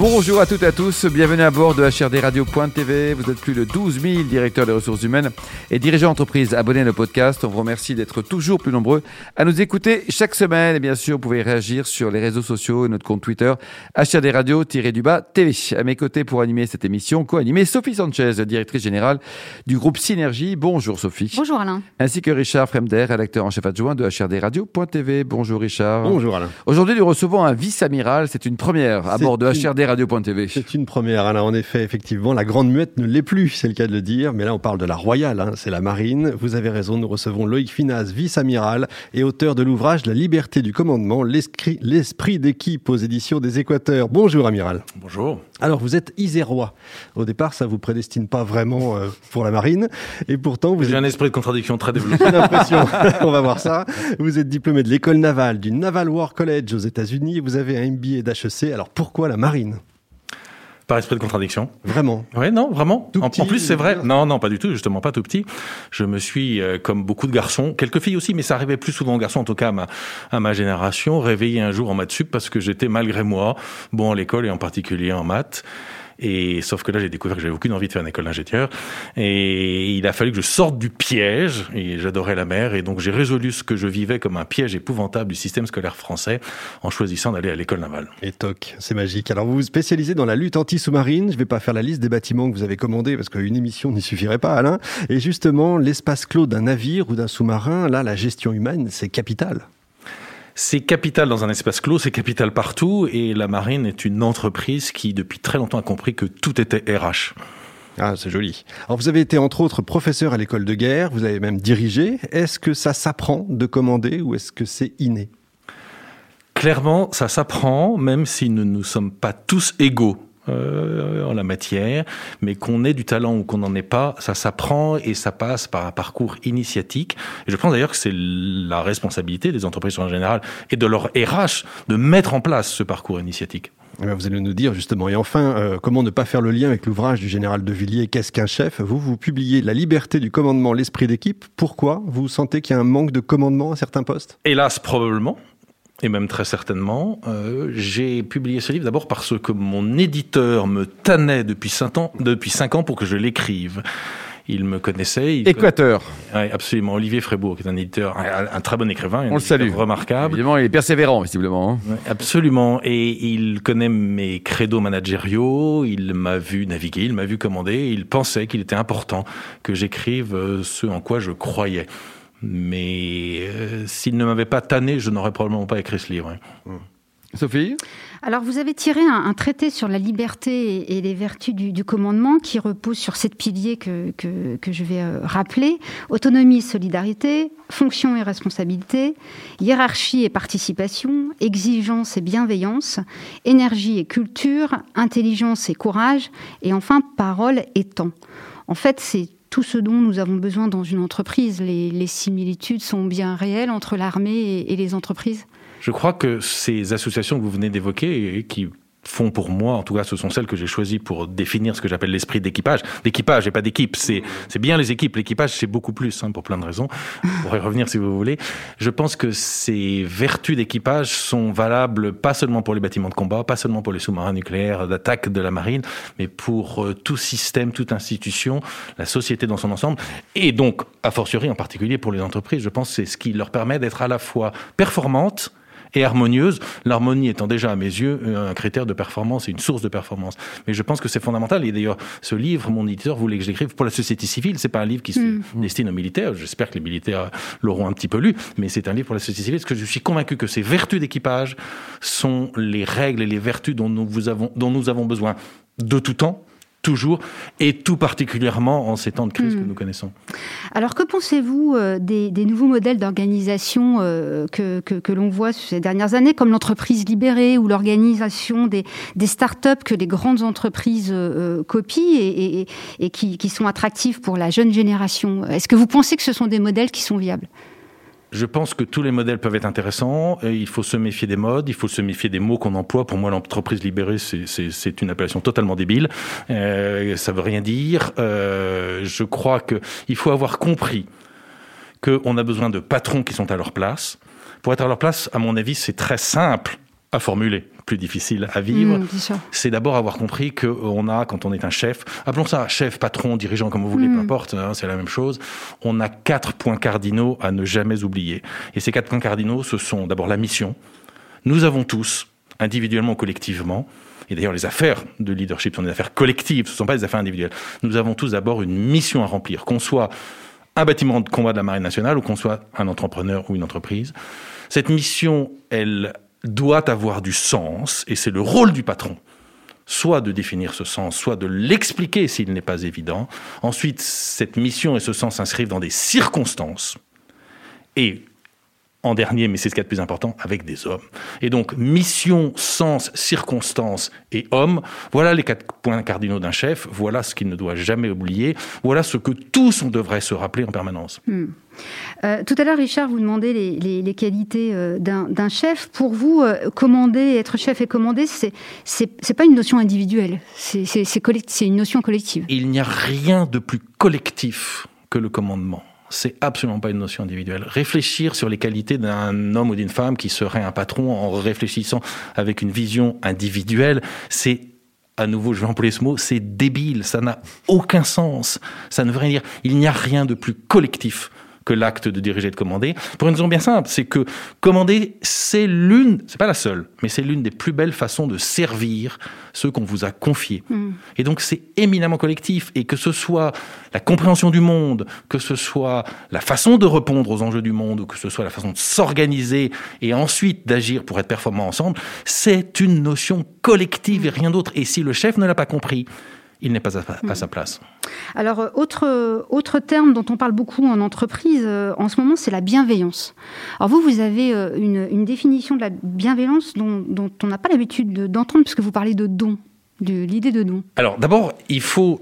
Bonjour à toutes et à tous, bienvenue à bord de HRDRadio.tv. Vous êtes plus de 12 000 directeurs des ressources humaines et dirigeants d'entreprise abonnés à nos podcasts. On vous remercie d'être toujours plus nombreux à nous écouter chaque semaine. Et bien sûr, vous pouvez réagir sur les réseaux sociaux et notre compte Twitter HRDRadio-du-bas TV. À mes côtés pour animer cette émission, co-animée Sophie Sanchez, directrice générale du groupe Synergie. Bonjour Sophie. Bonjour Alain. Ainsi que Richard Fremder, rédacteur en chef adjoint de HRDRadio.tv. Bonjour Richard. Bonjour Alain. Aujourd'hui, nous recevons un vice-amiral. C'est une première à bord de HRD Radio.tv. C'est une première, Alain. En effet, effectivement, la Grande Muette ne l'est plus, c'est le cas de le dire. Mais là, on parle de la Royale, hein, c'est la Marine. Vous avez raison, nous recevons Loïc Finaz, vice-amiral et auteur de l'ouvrage La liberté du commandement, l'esprit d'équipe aux éditions des Équateurs. Bonjour, amiral. Bonjour. Alors, vous êtes isérois. Au départ, ça vous prédestine pas vraiment euh, pour la marine. Et pourtant, vous J'ai êtes... un esprit de contradiction très développé. J'ai l'impression. on va voir ça. Vous êtes diplômé de l'école navale du Naval War College aux États-Unis. Vous avez un MBA d'HEC. Alors, pourquoi la marine? Par esprit de contradiction. Vraiment Oui, non, vraiment. Tout En, petit, en plus, c'est vrai. Non, non, pas du tout. Justement, pas tout petit. Je me suis, euh, comme beaucoup de garçons, quelques filles aussi, mais ça arrivait plus souvent aux garçons, en tout cas à ma, à ma génération, réveillé un jour en maths sup parce que j'étais malgré moi bon à l'école et en particulier en maths. Et sauf que là, j'ai découvert que j'avais aucune envie de faire une école d'ingénieur. Et il a fallu que je sorte du piège. Et j'adorais la mer. Et donc, j'ai résolu ce que je vivais comme un piège épouvantable du système scolaire français en choisissant d'aller à l'école navale. Et toc, c'est magique. Alors vous vous spécialisez dans la lutte anti-sous-marine. Je ne vais pas faire la liste des bâtiments que vous avez commandés parce qu'une émission n'y suffirait pas, Alain. Et justement, l'espace clos d'un navire ou d'un sous-marin, là, la gestion humaine, c'est capital. C'est capital dans un espace clos, c'est capital partout, et la marine est une entreprise qui, depuis très longtemps, a compris que tout était RH. Ah, c'est joli. Alors vous avez été entre autres professeur à l'école de guerre, vous avez même dirigé. Est-ce que ça s'apprend de commander ou est-ce que c'est inné? Clairement, ça s'apprend, même si nous ne sommes pas tous égaux. Euh, en la matière, mais qu'on ait du talent ou qu'on n'en ait pas, ça s'apprend et ça passe par un parcours initiatique. Et je pense d'ailleurs que c'est la responsabilité des entreprises en général et de leur RH de mettre en place ce parcours initiatique. Eh Vous allez nous dire justement. Et enfin, euh, comment ne pas faire le lien avec l'ouvrage du général de Villiers, Qu'est-ce qu'un chef? Vous, vous publiez La liberté du commandement, l'esprit d'équipe. Pourquoi? Vous sentez qu'il y a un manque de commandement à certains postes? Hélas, probablement, et même très certainement, euh, j'ai publié ce livre d'abord parce que mon éditeur me tannait depuis cinq ans, depuis cinq ans pour que je l'écrive. Il me connaissait. Il Équateur. conna- Ouais, absolument. Olivier Frébourg, qui est un éditeur, un, un très bon écrivain, On le salue. remarquable. Évidemment, il est persévérant, visiblement. hein. Absolument. Et il connaît mes credos managériaux, il m'a vu naviguer, il m'a vu commander, il pensait qu'il était important que j'écrive euh, ce en quoi je croyais. Mais euh, s'il ne m'avait pas tanné, je n'aurais probablement pas écrit ce livre. hein. Sophie? Alors, vous avez tiré un, un traité sur la liberté et, et les vertus du, du commandement qui repose sur sept piliers que, que, que je vais euh, rappeler. Autonomie et solidarité, fonction et responsabilité, hiérarchie et participation, exigence et bienveillance, énergie et culture, intelligence et courage, et enfin parole et temps. En fait, c'est tout ce dont nous avons besoin dans une entreprise. Les, les similitudes sont bien réelles entre l'armée et- et les entreprises. Je crois que ces associations que vous venez d'évoquer et qui font pour moi, en tout cas ce sont celles que j'ai choisies pour définir ce que j'appelle l'esprit d'équipage. D'équipage et pas d'équipe, c'est c'est bien les équipes. L'équipage c'est beaucoup plus, hein, pour plein de raisons. On pourrait revenir si vous voulez. Je pense que ces vertus d'équipage sont valables pas seulement pour les bâtiments de combat, pas seulement pour les sous-marins nucléaires d'attaque de la marine, mais pour euh, tout système, toute institution, la société dans son ensemble, et donc, a fortiori en particulier pour les entreprises. Je pense que c'est ce qui leur permet d'être à la fois performantes, et harmonieuse, l'harmonie étant déjà à mes yeux un critère de performance et une source de performance. Mais je pense que c'est fondamental. Et d'ailleurs, ce livre, mon éditeur voulait que je l'écrive pour la société civile. C'est pas un livre qui se destine aux militaires. J'espère que les militaires l'auront un petit peu lu, mais c'est un livre pour la société civile parce que je suis convaincu que ces vertus d'équipage sont les règles et les vertus dont nous, vous avons, dont nous avons besoin de tout temps. Toujours, et tout particulièrement en ces temps de crise que nous connaissons. Alors, que pensez-vous euh, des, des nouveaux modèles d'organisation euh, que, que, que l'on voit ces dernières années, comme l'entreprise libérée ou l'organisation des, des start-up que les grandes entreprises euh, copient et, et, et qui, qui sont attractifs pour la jeune génération? Est-ce que vous pensez que ce sont des modèles qui sont viables? Je pense que tous les modèles peuvent être intéressants. Il faut se méfier des modes, il faut se méfier des mots qu'on emploie. Pour moi, l'entreprise libérée, c'est une appellation totalement débile. Euh, ça veut rien dire. Euh, je crois qu'il faut avoir compris qu'on a besoin de patrons qui sont à leur place. Pour être à leur place, à mon avis, c'est très simple à formuler, plus difficile à vivre. Mmh, c'est d'abord avoir compris qu'on a, quand on est un chef, appelons ça chef, patron, dirigeant, comme vous voulez, peu mmh. importe, hein, c'est la même chose, on a quatre points cardinaux à ne jamais oublier. Et ces quatre points cardinaux, ce sont d'abord la mission. Nous avons tous, individuellement ou collectivement, et d'ailleurs les affaires de leadership sont des affaires collectives, ce ne sont pas des affaires individuelles, nous avons tous d'abord une mission à remplir, qu'on soit un bâtiment de combat de la Marine nationale ou qu'on soit un entrepreneur ou une entreprise. Cette mission, elle doit avoir du sens, et c'est le rôle du patron, soit de définir ce sens, soit de l'expliquer s'il n'est pas évident. Ensuite, cette mission et ce sens s'inscrivent dans des circonstances. Et en dernier, mais c'est ce qui est le plus important, avec des hommes. Et donc, mission, sens, circonstance et homme, voilà les quatre points cardinaux d'un chef, voilà ce qu'il ne doit jamais oublier, voilà ce que tous on devrait se rappeler en permanence. Hmm. Euh, tout à l'heure, Richard, vous demandez les, qualités euh, d'un chef. Pour vous, euh, commander, être chef et commander, c'est c'est pas une notion individuelle, c'est une notion collective. Il n'y a rien de plus collectif que le commandement c'est absolument pas une notion individuelle. Réfléchir sur les qualités d'un homme ou d'une femme qui serait un patron en réfléchissant avec une vision individuelle, c'est à nouveau, je vais employer ce mot, c'est débile, ça n'a aucun sens. Ça ne veut rien dire. Il n'y a rien de plus collectif que l'acte de diriger et de commander. Pour une raison bien simple, c'est que commander, c'est l'une, c'est pas la seule, mais c'est l'une des plus belles façons de servir ceux qu'on vous a confiés. Hmm. Et donc c'est éminemment collectif. Et que ce soit la compréhension du monde, que ce soit la façon de répondre aux enjeux du monde, ou que ce soit la façon de s'organiser et ensuite d'agir pour être performant ensemble, c'est une notion collective et rien d'autre. Et si le chef ne l'a pas compris, il n'est pas à, sa place. Alors, euh, autre, autre terme dont on parle beaucoup en entreprise euh, en ce moment, c'est la bienveillance. Alors vous, vous avez euh, une, définition de la bienveillance dont, on n'a pas l'habitude d'entendre, puisque vous parlez de don, de l'idée de don. Alors d'abord, il faut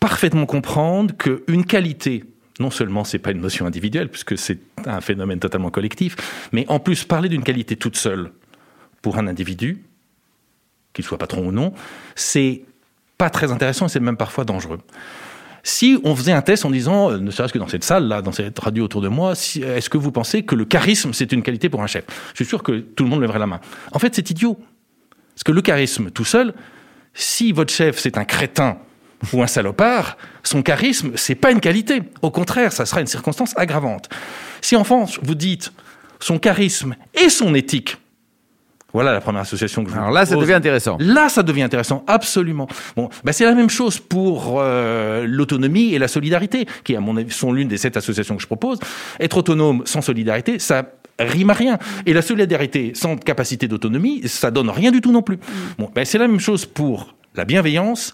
parfaitement comprendre qu'une qualité, non seulement c'est pas une notion individuelle, puisque c'est un phénomène totalement collectif, mais en plus parler d'une qualité toute seule pour un individu, qu'il soit patron ou non, c'est pas très intéressant et c'est même parfois dangereux. Si on faisait un test en disant, euh, ne serait-ce que dans cette salle, là, dans cette radio autour de moi, est-ce que vous pensez que le charisme, c'est une qualité pour un chef? Je suis sûr que tout le monde lèverait la main. En fait, c'est idiot. Parce que le charisme, tout seul, si votre chef, c'est un crétin ou un salopard, son charisme, c'est pas une qualité. Au contraire, ça sera une circonstance aggravante. Si en France, vous dites son charisme et son éthique, voilà la première association que je Alors là, ça devient intéressant. Là, ça devient intéressant, absolument. Bon, bah c'est la même chose pour euh, l'autonomie et la solidarité, qui, à mon avis, sont l'une des sept associations que je propose. Être autonome sans solidarité, ça rime à rien. Et la solidarité sans capacité d'autonomie, ça donne rien du tout non plus. Mm. Bon, bah c'est la même chose pour la bienveillance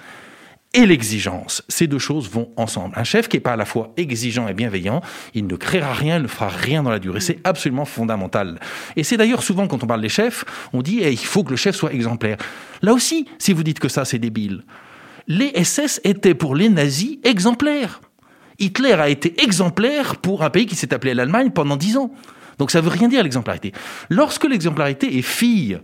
et l'exigence. Ces deux choses vont ensemble. Un chef qui n'est pas à la fois exigeant et bienveillant, il ne créera rien, il ne fera rien dans la durée. C'est absolument fondamental. Et c'est d'ailleurs souvent quand on parle des chefs, on dit eh, il faut que le chef soit exemplaire. Là aussi, si vous dites que ça c'est débile, les SS étaient pour les nazis exemplaires. Hitler a été exemplaire pour un pays qui s'est appelé l'Allemagne pendant dix ans. Donc ça veut rien dire l'exemplarité. Lorsque l'exemplarité est fille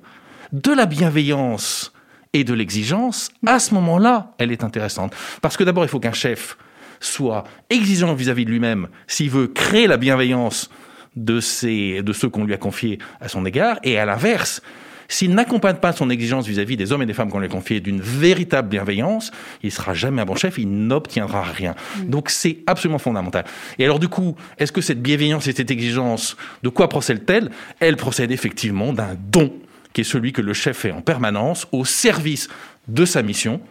de la bienveillance, et de l'exigence, à ce moment-là, elle est intéressante. Parce que d'abord, il faut qu'un chef soit exigeant vis-à-vis de lui-même s'il veut créer la bienveillance de, de ceux qu'on lui a confiés à son égard, et à l'inverse, s'il n'accompagne pas son exigence vis-à-vis des hommes et des femmes qu'on lui a confiés d'une véritable bienveillance, il sera jamais un bon chef, il n'obtiendra rien. Donc c'est absolument fondamental. Et alors du coup, est-ce que cette bienveillance et cette exigence, de quoi procède-t-elle? Elle procède effectivement d'un don qui est celui que le chef fait en permanence au service de sa mission,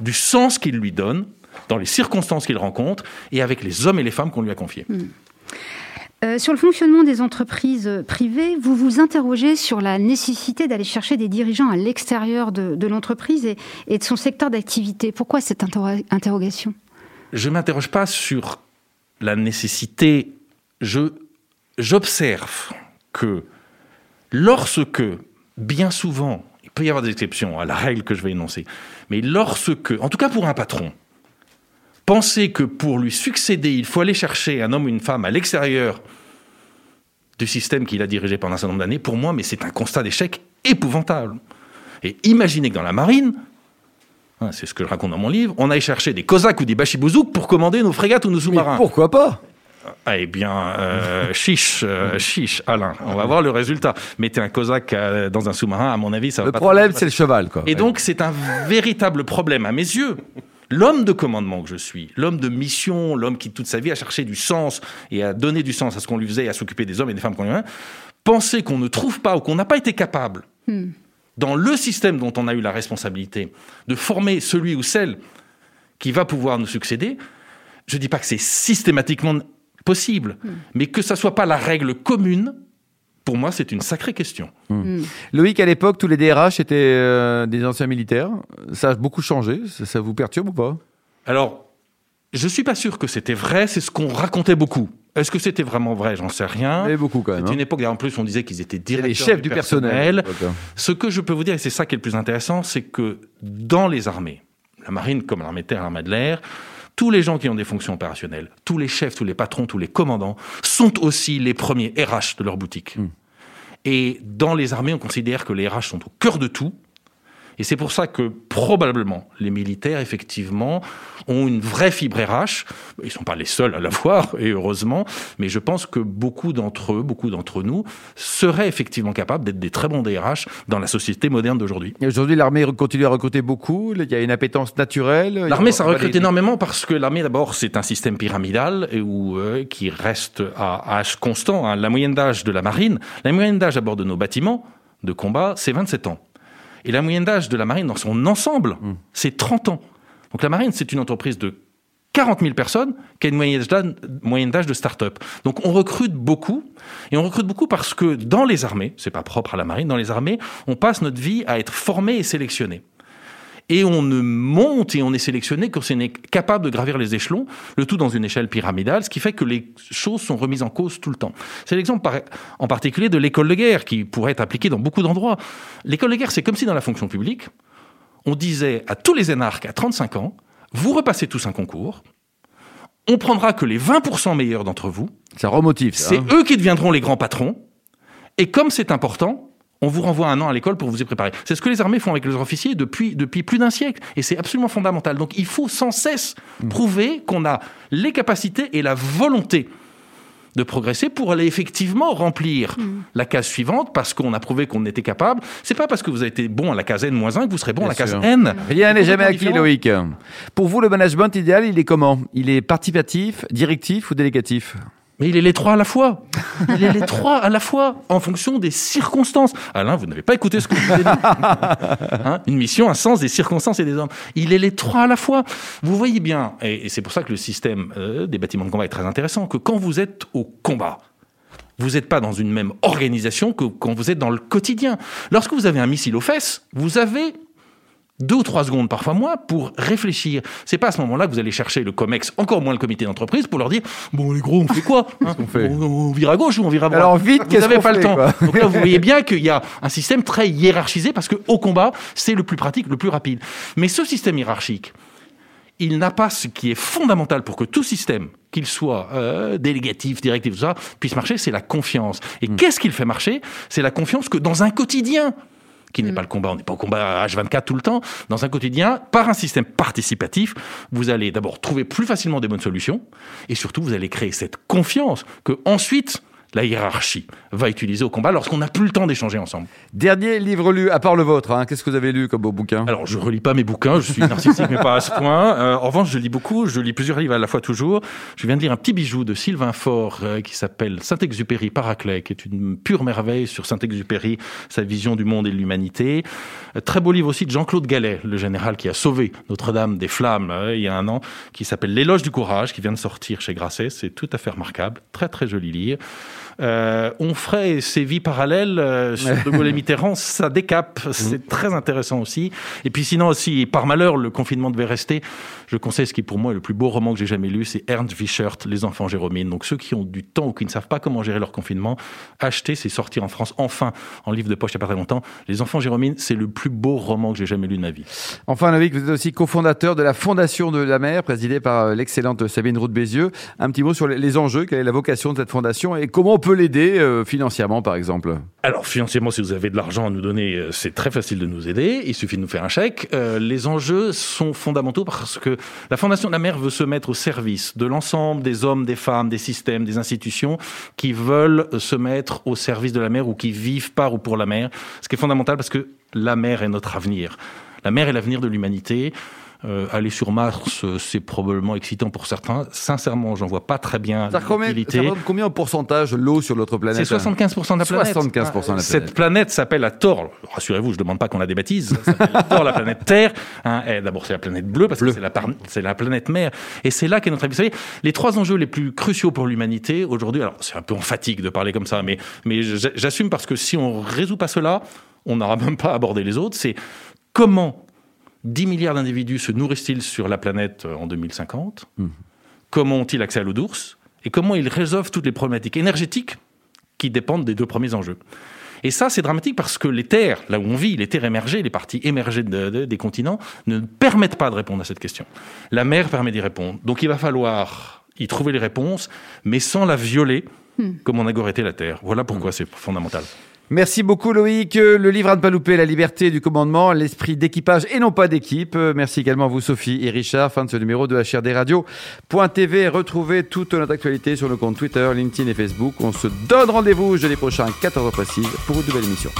du sens qu'il lui donne, dans les circonstances qu'il rencontre et avec les hommes et les femmes qu'on lui a confiés. Hmm. Euh, sur le fonctionnement des entreprises privées, vous vous interrogez sur la nécessité d'aller chercher des dirigeants à l'extérieur de, l'entreprise et, de son secteur d'activité. Pourquoi cette interrogation? Je ne m'interroge pas sur la nécessité. j'observe que lorsque bien souvent, il peut y avoir des exceptions à la règle que je vais énoncer, mais lorsque, en tout cas pour un patron, penser que pour lui succéder, il faut aller chercher un homme ou une femme à l'extérieur du système qu'il a dirigé pendant un certain nombre d'années, pour moi, mais c'est un constat d'échec épouvantable. Et imaginez que dans la marine, hein, c'est ce que je raconte dans mon livre, on aille chercher des Cosaques ou des Bachibouzouk pour commander nos frégates ou nos sous-marins. pourquoi pas? Eh bien, euh, chiche, euh, chiche, Alain. On va voir le résultat. Mettez un Cosaque euh, dans un sous-marin, à mon avis, ça va Le pas problème, c'est le cheval, quoi. et donc, c'est un véritable problème à mes yeux. L'homme de commandement que je suis, l'homme de mission, l'homme qui toute sa vie a cherché du sens et a donné du sens à ce qu'on lui faisait et à s'occuper des hommes et des femmes qu'on lui a, penser qu'on ne trouve pas ou qu'on n'a pas été capable, dans le système dont on a eu la responsabilité, de former celui ou celle qui va pouvoir nous succéder, je ne dis pas que c'est systématiquement possible, mais que ça soit pas la règle commune, pour moi, c'est une sacrée question. Loïc, à l'époque, tous les DRH étaient euh, des anciens militaires. Ça a beaucoup changé. Ça, ça vous perturbe ou pas? Alors, je suis pas sûr que c'était vrai, c'est ce qu'on racontait beaucoup. Est-ce que c'était vraiment vrai? J'en sais rien. Mais beaucoup quand même. C'était hein. une époque, en plus, on disait qu'ils étaient directeurs les chefs du personnel. Ce que je peux vous dire, et c'est ça qui est le plus intéressant, c'est que dans les armées, la marine comme l'armée de terre, l'armée de l'air, tous les gens qui ont des fonctions opérationnelles, tous les chefs, tous les patrons, tous les commandants, sont aussi les premiers RH de leur boutique. Hmm. Et dans les armées, on considère que les RH sont au cœur de tout. Et c'est pour ça que probablement les militaires, effectivement, ont une vraie fibre RH. Ils ne sont pas les seuls à l'avoir, et heureusement, mais je pense que beaucoup d'entre eux, beaucoup d'entre nous, seraient effectivement capables d'être des très bons DRH dans la société moderne d'aujourd'hui. Aujourd'hui, l'armée continue à recruter beaucoup. Il y a une appétence naturelle. L'armée, ça recrute énormément parce que l'armée, d'abord, c'est un système pyramidal et où, euh, qui reste à âge constant. hein. La moyenne d'âge de la marine, la moyenne d'âge à bord de nos bâtiments de combat, c'est 27 ans. Et la moyenne d'âge de la marine dans son ensemble, c'est 30 ans. Donc la marine, c'est une entreprise de 40 000 personnes qui a une moyenne d'âge- moyenne d'âge de start-up. Donc on recrute beaucoup, et on recrute beaucoup parce que dans les armées, c'est pas propre à la marine, dans les armées, on passe notre vie à être formé et sélectionné et on ne monte et on est sélectionné quand on est capable de gravir les échelons, le tout dans une échelle pyramidale, ce qui fait que les choses sont remises en cause tout le temps. C'est l'exemple par- en particulier de l'école de guerre qui pourrait être appliquée dans beaucoup d'endroits. L'école de guerre, c'est comme si dans la fonction publique, on disait à tous les énarques à 35 ans, vous repassez tous un concours, on prendra que les 20% meilleurs d'entre vous, Ça remotive. ça, c'est hein. eux qui deviendront les grands patrons. Et comme c'est important, on vous renvoie un an à l'école pour vous y préparer. C'est ce que les armées font avec les officiers depuis, depuis plus d'un siècle. Et c'est absolument fondamental. Donc il faut sans cesse prouver qu'on a les capacités et la volonté de progresser pour aller effectivement remplir la case suivante parce qu'on a prouvé qu'on était capable. C'est pas parce que vous avez été bon à la case N-1 que vous serez bon à la case. N. Rien n'est jamais acquis. Loïc. Pour vous, le management idéal, il est comment? Il est participatif, directif ou délégatif? Mais il est les trois à la fois. Il est les trois à la fois, en fonction des circonstances. Alain, vous n'avez pas écouté ce que je vous ai dit. Hein, Une mission, un sens des circonstances et des hommes. Il est les trois à la fois. Vous voyez bien, et, et c'est pour ça que le système euh, des bâtiments de combat est très intéressant, que quand vous êtes au combat, vous n'êtes pas dans une même organisation que quand vous êtes dans le quotidien. Lorsque vous avez un missile aux fesses, vous avez deux ou trois secondes, parfois moins, pour réfléchir. C'est pas à ce moment-là que vous allez chercher le COMEX, encore moins le comité d'entreprise, pour leur dire bon les gros, on fait quoi hein fait? On, on vire à gauche ou on vire à droite? Alors, vite, vous n'avez pas le fait, temps. Donc là, vous voyez bien qu'il y a un système très hiérarchisé parce que au combat, c'est le plus pratique, le plus rapide. Mais ce système hiérarchique, il n'a pas ce qui est fondamental pour que tout système, qu'il soit euh, délégatif, directif, tout ça, puisse marcher, c'est la confiance. Et Hmm. qu'est-ce qu'il fait marcher? C'est la confiance que dans un quotidien, qui n'est pas le combat, on n'est pas au combat H24 tout le temps, dans un quotidien, par un système participatif, vous allez d'abord trouver plus facilement des bonnes solutions, et surtout vous allez créer cette confiance que ensuite la hiérarchie va utiliser au combat lorsqu'on n'a plus le temps d'échanger ensemble. Dernier livre lu, à part le vôtre, hein, qu'est-ce que vous avez lu comme beau bouquin? Alors, je relis pas mes bouquins, je suis narcissique, mais pas à ce point. Euh, en revanche, je lis beaucoup, je lis plusieurs livres à la fois toujours. Je viens de lire un petit bijou de Sylvain Faure euh, qui s'appelle Saint-Exupéry Paraclet, qui est une pure merveille sur Saint-Exupéry, sa vision du monde et de l'humanité. Euh, très beau livre aussi de Jean-Claude Gallet, le général qui a sauvé Notre-Dame des flammes il y a un an, qui s'appelle L'éloge du courage, qui vient de sortir chez Grasset. C'est tout à fait remarquable, très très joli livre. Euh, on ferait ces vies parallèles euh, sur De Gaulle et Mitterrand, ça décape, c'est très intéressant aussi. Et puis sinon aussi, par malheur, le confinement devait rester. Je conseille ce qui pour moi est le plus beau roman que j'ai jamais lu, c'est Ernst Wiechert, Les enfants Jérômine. Donc ceux qui ont du temps ou qui ne savent pas comment gérer leur confinement, achetez, c'est sorti en France enfin en livre de poche il n'y a pas très longtemps. Les enfants Jérômine, c'est le plus beau roman que j'ai jamais lu de ma vie. Enfin, Loïc, vous êtes aussi cofondateur de la Fondation de la mer, présidée par euh, l'excellente Sabine Roux de Bézieux. Un petit mot sur les- enjeux, quelle est la vocation de cette fondation et comment on peut l'aider euh, financièrement, par exemple? Alors, financièrement, si vous avez de l'argent à nous donner, euh, c'est très facile de nous aider. Il suffit de nous faire un chèque. Euh, les enjeux sont fondamentaux parce que la Fondation de la mer veut se mettre au service de l'ensemble des hommes, des femmes, des systèmes, des institutions qui veulent se mettre au service de la mer ou qui vivent par ou pour la mer. Ce qui est fondamental parce que la mer est notre avenir. La mer est l'avenir de l'humanité. Euh, aller sur Mars, euh, c'est probablement excitant pour certains. Sincèrement, j'en vois pas très bien Ça l'utilité. représente combien en pourcentage l'eau sur notre planète C'est 75% de la planète. 75% de la planète. Cette planète s'appelle la Thor. Rassurez-vous, je demande pas qu'on la débaptise. Ça s'appelle la planète Terre. Hein, et D'abord, c'est la planète bleue parce que c'est la, planète mère. Et c'est là qu'est notre avis. Vous savez, les trois enjeux les plus cruciaux pour l'humanité aujourd'hui, alors c'est un peu en fatigue de parler comme ça, mais, mais j'assume parce que si on résout pas cela, on n'aura même pas abordé les autres. C'est comment 10 milliards d'individus se nourrissent-ils sur la planète euh, en 2050 Comment ont-ils accès à l'eau douce Et comment ils résolvent toutes les problématiques énergétiques qui dépendent des deux premiers enjeux? Et ça, c'est dramatique parce que les terres, là où on vit, les terres émergées, les parties émergées de- de- des continents, ne permettent pas de répondre à cette question. La mer permet d'y répondre. Donc il va falloir y trouver les réponses, mais sans la violer, comme on a gorété la terre. Voilà pourquoi c'est fondamental. Merci beaucoup Loïc. Le livre à ne pas louper, La liberté du commandement, l'esprit d'équipage et non pas d'équipe. Merci également à vous Sophie et Richard. Fin de ce numéro de HRD Radio.tv. Retrouvez toute notre actualité sur nos comptes Twitter, LinkedIn et Facebook. On se donne rendez-vous jeudi prochain à 14h précise pour une nouvelle émission.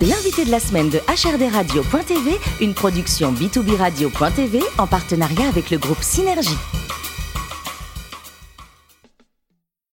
L'invité de la semaine de HRD Radio.tv, une production B2B Radio.tv en partenariat avec le groupe Synergie.